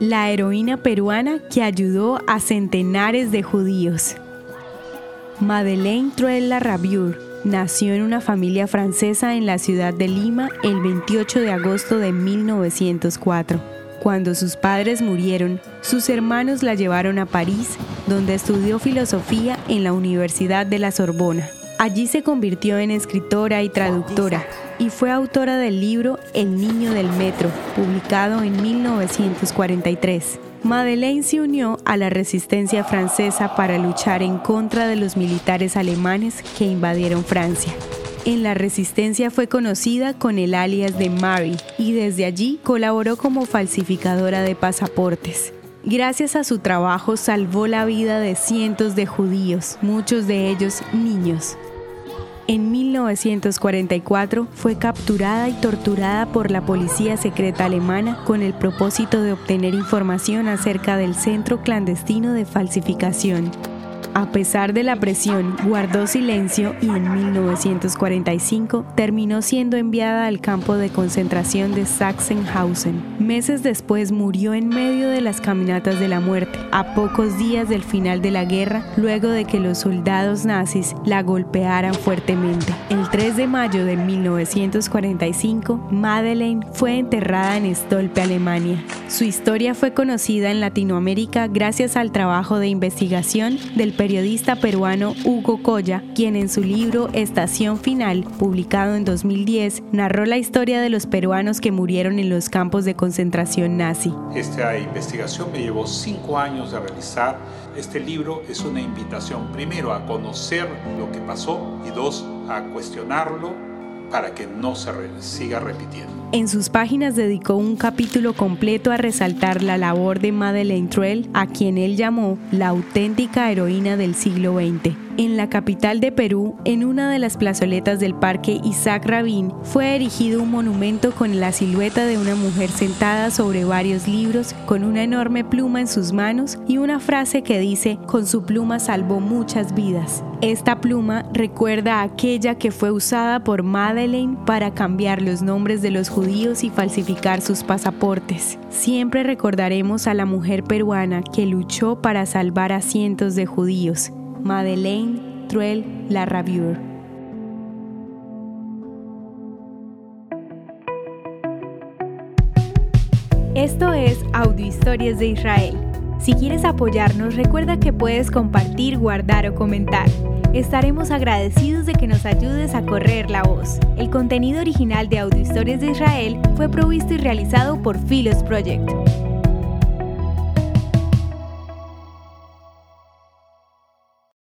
la heroína peruana que ayudó a centenares de judíos. Madeleine Truel Larrabiur nació en una familia francesa en la ciudad de Lima el 28 de agosto de 1904. Cuando sus padres murieron, sus hermanos la llevaron a París, donde estudió filosofía en la Universidad de la Sorbona. Allí se convirtió en escritora y traductora y fue autora del libro El Niño del Metro, publicado en 1943. Madeleine se unió a la resistencia francesa para luchar en contra de los militares alemanes que invadieron Francia. En la resistencia fue conocida con el alias de Mary y desde allí colaboró como falsificadora de pasaportes. Gracias a su trabajo salvó la vida de cientos de judíos, muchos de ellos niños. En 1944 fue capturada y torturada por la policía secreta alemana con el propósito de obtener información acerca del centro clandestino de falsificación. A pesar de la presión, guardó silencio y en 1945 terminó siendo enviada al campo de concentración de Sachsenhausen. Meses después murió en medio de las caminatas de la muerte, a pocos días del final de la guerra, luego de que los soldados nazis la golpearan fuertemente. El 3 de mayo de 1945, Madeleine fue enterrada en Stolpe, Alemania. Su historia fue conocida en Latinoamérica gracias al trabajo de investigación del periodista peruano Hugo Coya, quien en su libro Estación Final, publicado en 2010, narró la historia de los peruanos que murieron en los campos de concentración nazi. Esta investigación me llevó cinco años de realizar. Este libro es una invitación primero a conocer lo que pasó y dos, a cuestionarlo para que no se siga repitiendo. En sus páginas dedicó un capítulo completo a resaltar la labor de Madeleine Truel, a quien él llamó la auténtica heroína del siglo XX. En la capital de Perú, en una de las plazoletas del Parque Isaac Rabin, fue erigido un monumento con la silueta de una mujer sentada sobre varios libros, con una enorme pluma en sus manos y una frase que dice, con su pluma salvó muchas vidas. Esta pluma recuerda a aquella que fue usada por Madeleine para cambiar los nombres de los judíos y falsificar sus pasaportes. Siempre recordaremos a la mujer peruana que luchó para salvar a cientos de judíos, Madeleine Truel Larrabiur. Esto es Audio Historias de Israel. Si quieres apoyarnos, recuerda que puedes compartir, guardar o comentar. Estaremos agradecidos de que nos ayudes a correr la voz. El contenido original de Audio Historias de Israel fue provisto y realizado por Philos Project.